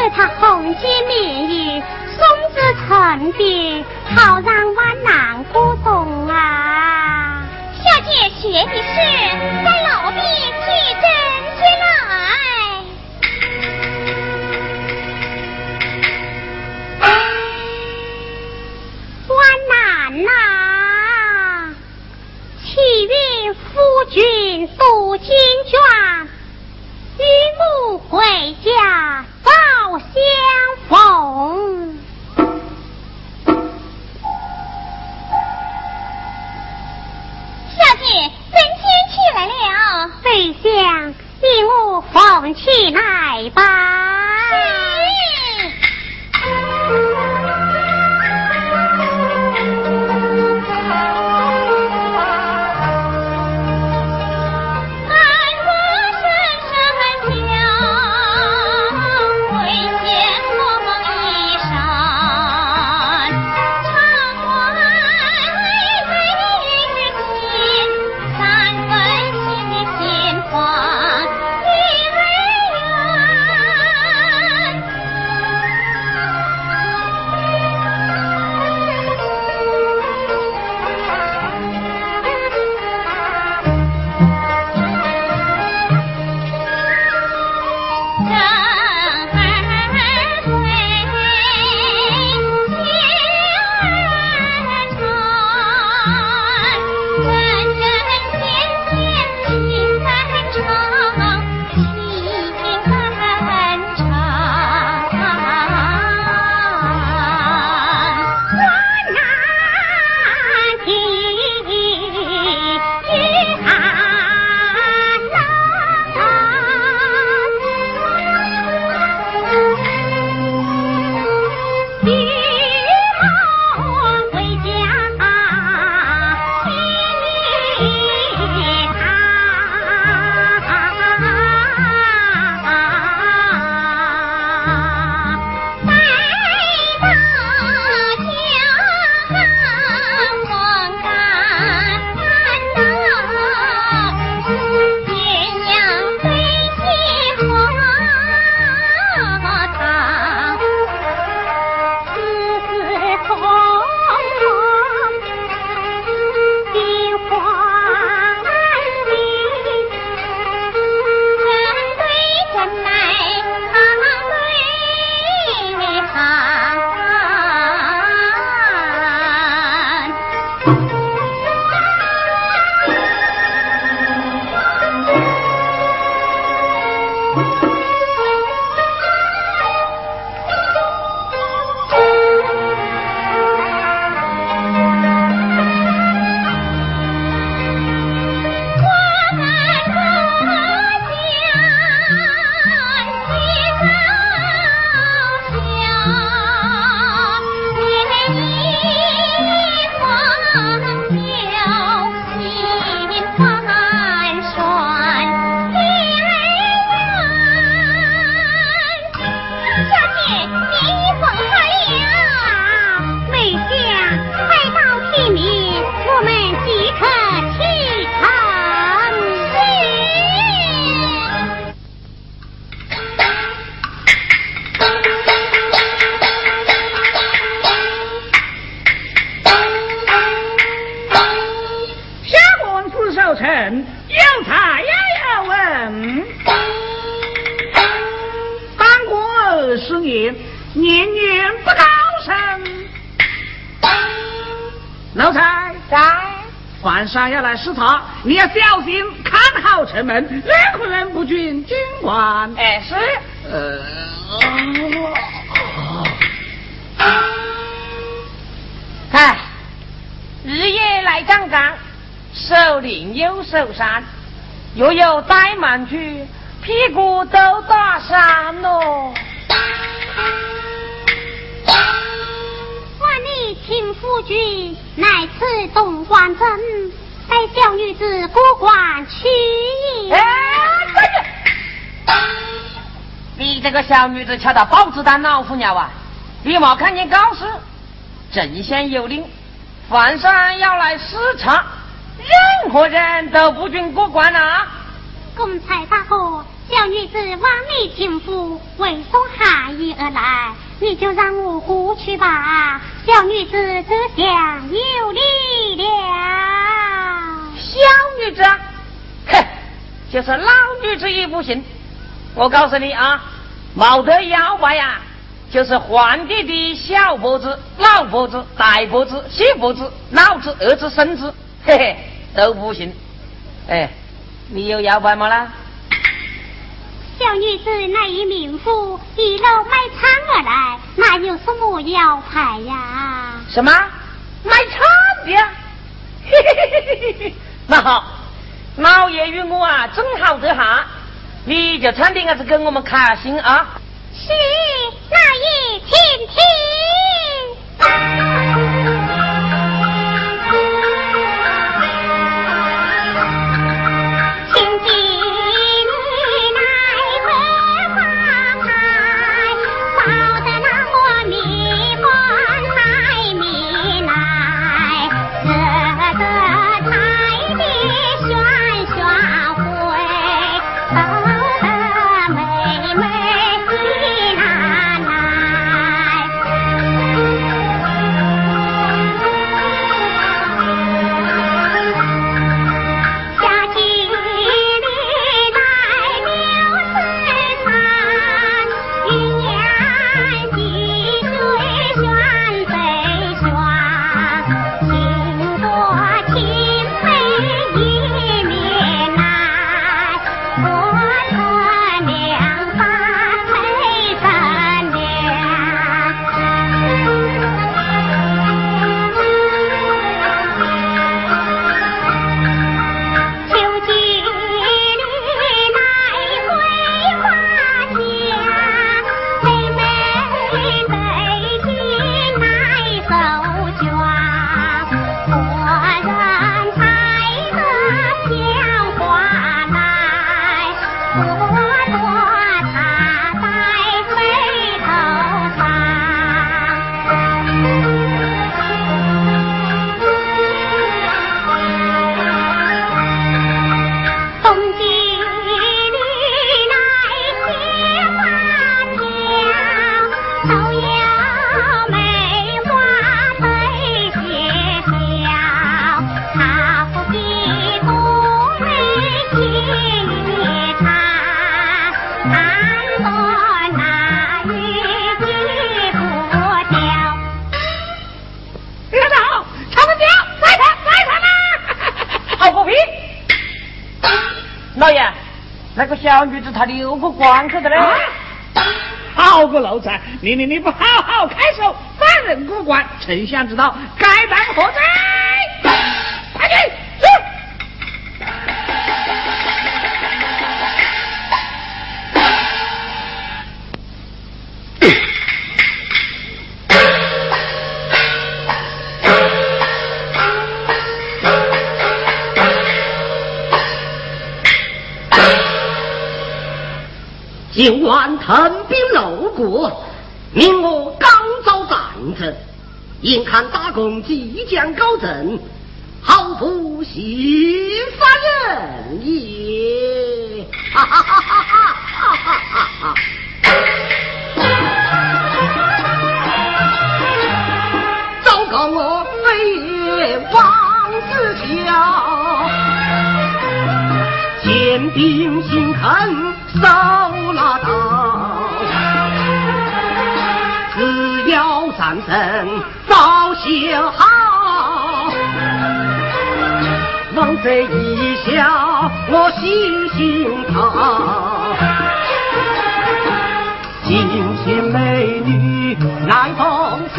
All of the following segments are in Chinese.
想给他红巾棉衣，送至城边，好让万难过冬啊！小姐，学的是，在老毕去针接来。万难呐！启云夫君渡金卷。与母回家相逢。小姐，人间起来了，飞香，与我奉起来吧。上要来视察，你要小心看好城门，任何人不准进关。哎，是。呃。哎，日夜来张张，手灵又手善，又有怠慢去，屁股都打伤喽。万里秦夫君，乃此东关镇。带小女子过关去也。哎，你这个小女子敲到豹子胆老虎鸟啊！你没看见告示？镇县有令，凡山要来视察，任何人都不准过关啊！公差大哥，小女子望你情妇为送寒衣而来，你就让我过去吧。小女子只想有礼了。小女子，哼，就是老女子也不行。我告诉你啊，毛得妖怪呀，就是皇帝的小脖子、老脖子、大脖子、细脖子、老子、儿子、孙子，嘿嘿，都不行。哎，你有摇摆吗啦？小女子乃一民妇，一路卖唱而来，哪有什么摇牌呀？什么卖唱的？嘿嘿嘿嘿嘿嘿，那好，老爷与我啊正好这下，你就唱点个子给我们开心啊！是，那也请听。小女子她留个关口的嘞，好个奴才！你你你不好好开手，放人过关，丞相知道该当何罪？今晚腾兵路过，命我刚遭战争，眼看大功即将高枕，好不心发人也！哈哈哈哈哈哈哈哈！糟糕，我飞越王子桥，坚定心肯。手拉刀，只要战争早些好，望这一笑我心惊疼。金钱美女难逢时，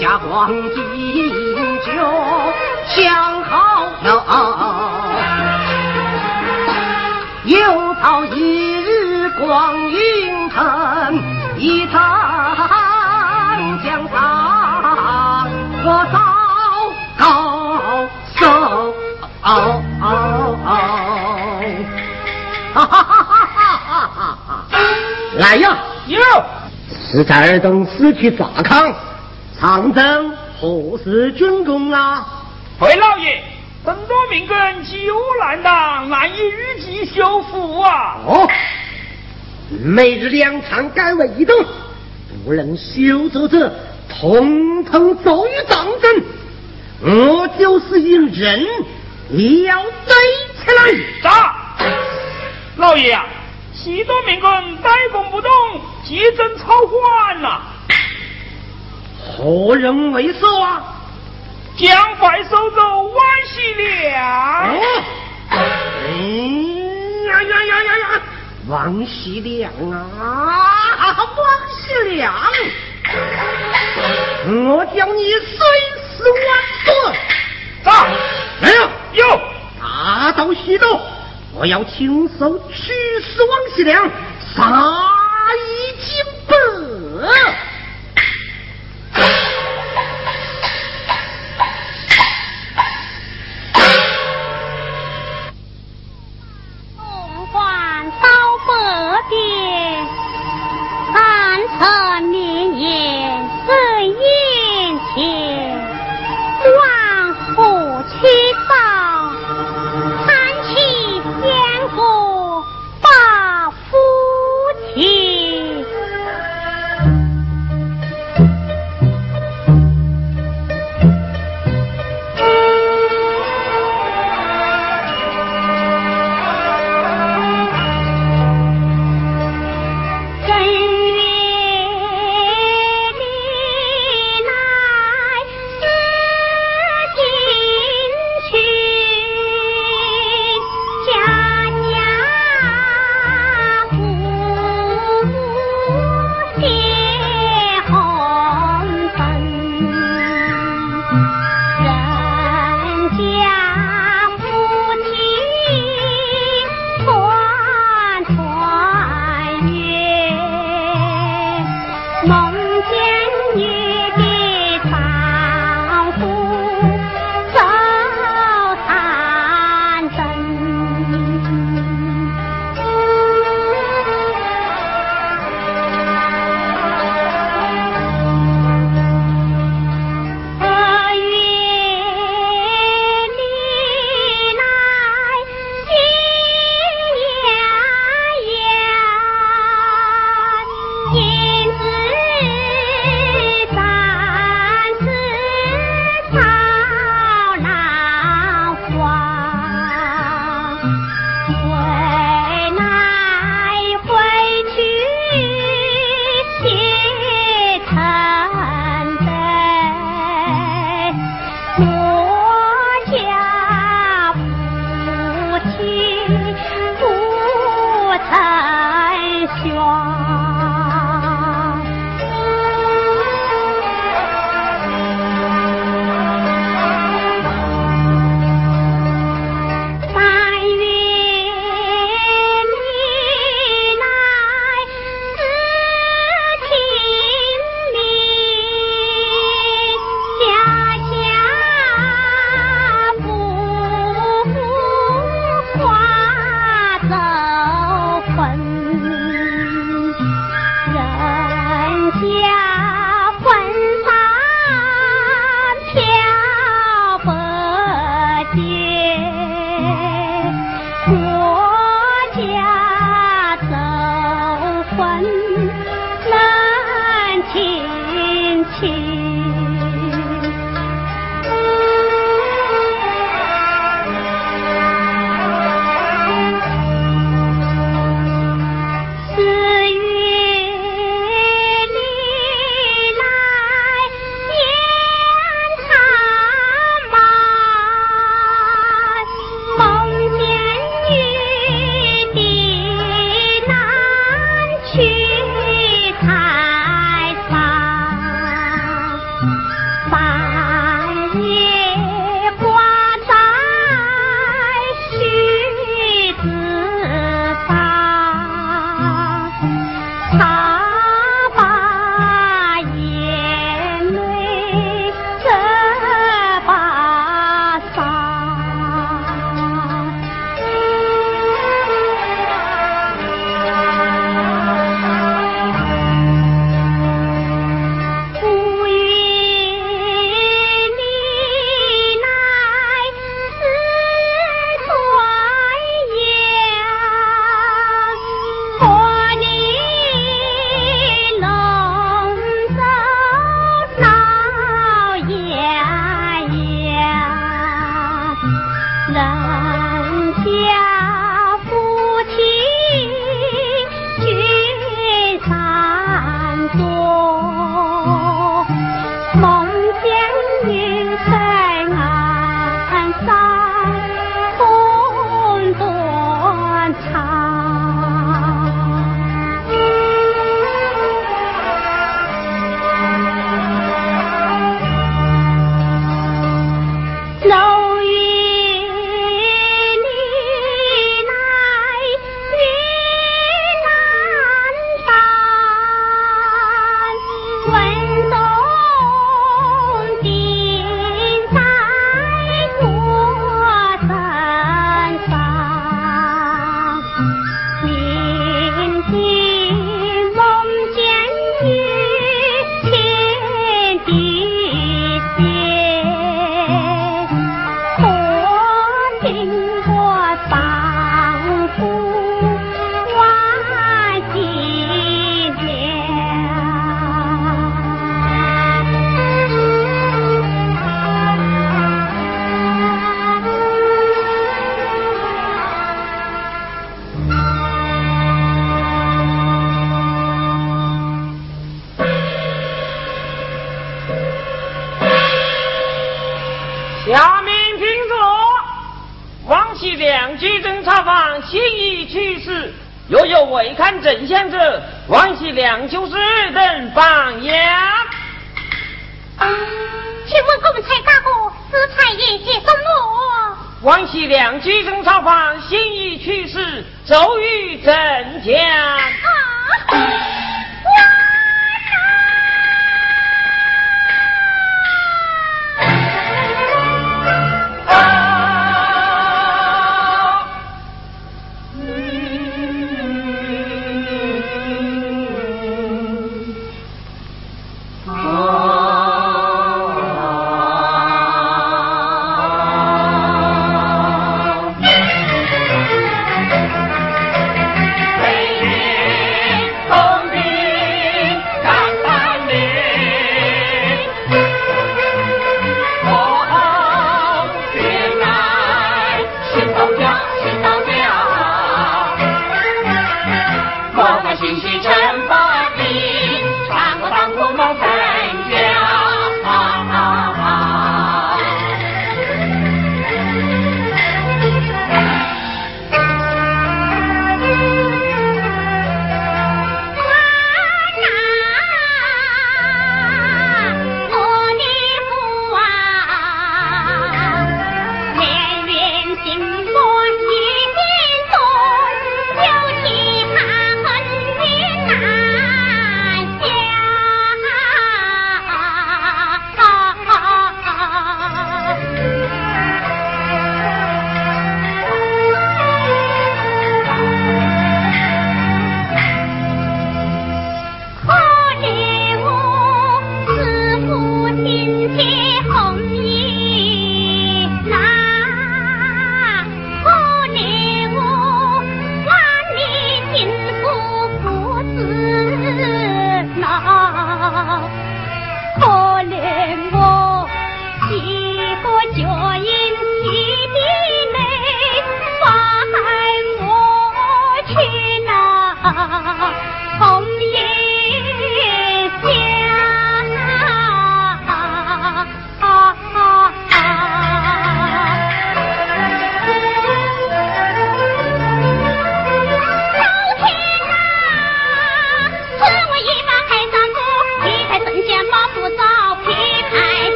霞光金就相好。No. 又到一日光阴腾，一趟江山我早高手。哈哈哈哈哈哈！来呀，有是在尔等死去砸康，长征何时军功啊？回老爷，很多命根积污难当，难以预计修复啊！哦，每日两餐改为一顿，不能修作者，统统奏于当真。我就是一人，也要逮起来。杀！老爷啊，许多民工呆工不动，急诊草缓呐。何人为首啊？将快收走万喜良。哦，哎呀呀呀呀呀！王喜良啊，王喜良，我叫你碎尸万段！杀！来呀！有！大刀西斗，我要亲手取死王喜良，杀就是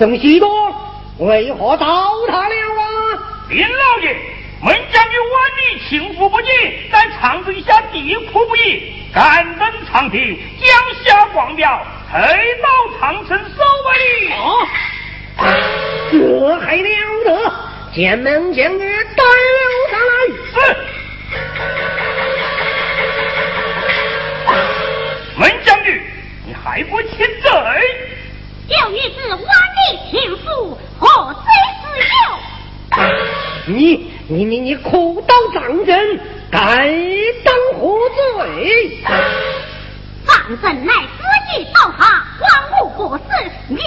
正西多，为何糟蹋了啊？林老爷，门将军万里情复不济，但长子下地苦不易，敢登长亭，江下光表，推倒长城守卫。啊！这还了得！见门将女你你你你苦刀丈人，该当何罪？放人乃自己刀下，万无过失。你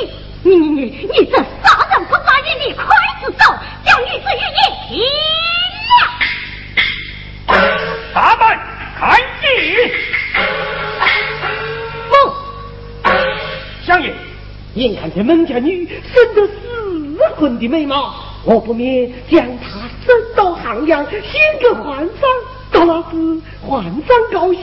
你你你你这杀人不眨眼的刽子手，将女子与你平了。大胆，看戏！不，相爷。眼看这孟家女生得死魂的美貌，我不免将她送到汉阳献给皇上，到那时皇上高兴，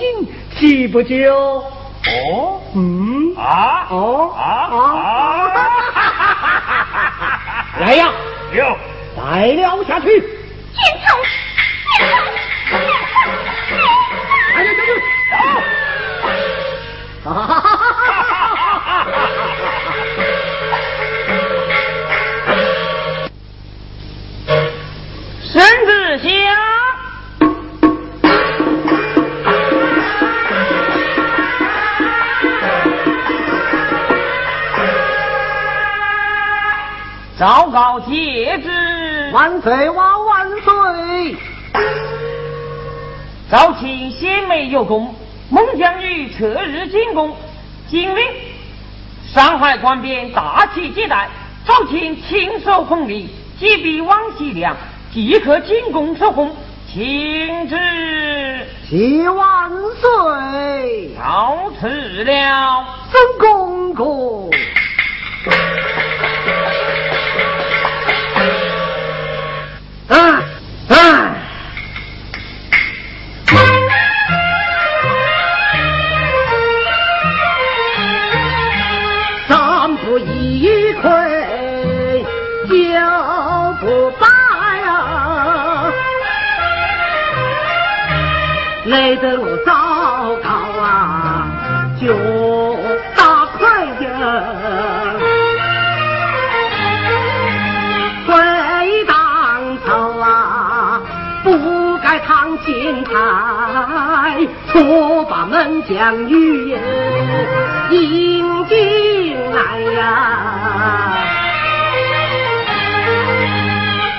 岂不就？哦，嗯，啊，哦，啊啊！来呀，有，再聊下去。进城，进城，进城，来来来，走！哈哈哈哈哈昭告节旨，万岁万万岁！朝廷先美有功，孟姜女择日进宫，今令上海官边大旗接待，朝廷亲手奉礼，击毙王喜良，即刻进宫受封，请旨。谢万岁！到此了，曾公公。啊啊！三不一篑，九不败啊！累得我糟糕啊，就台，错把门将女迎进来呀，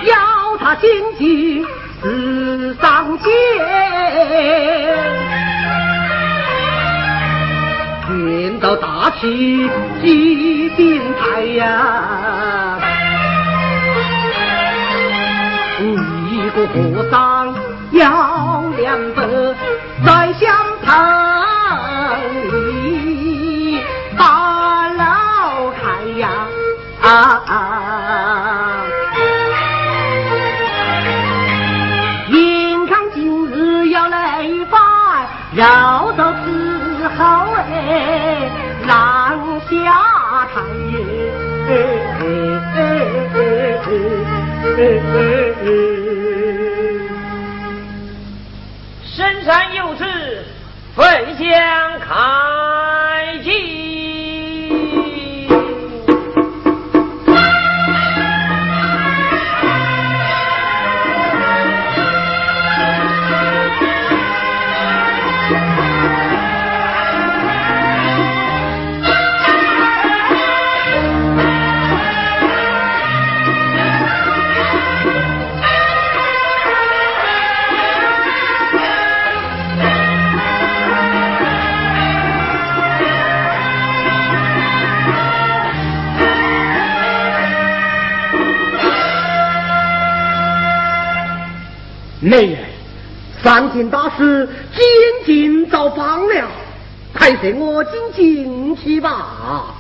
要他进去死上街，见到大旗祭顶台呀。一个和尚要两百，在香棚里把老开呀啊！眼看今日要来拜，绕到之后哎，让下台香美人，上京大师监禁遭放了，还随我进进去吧。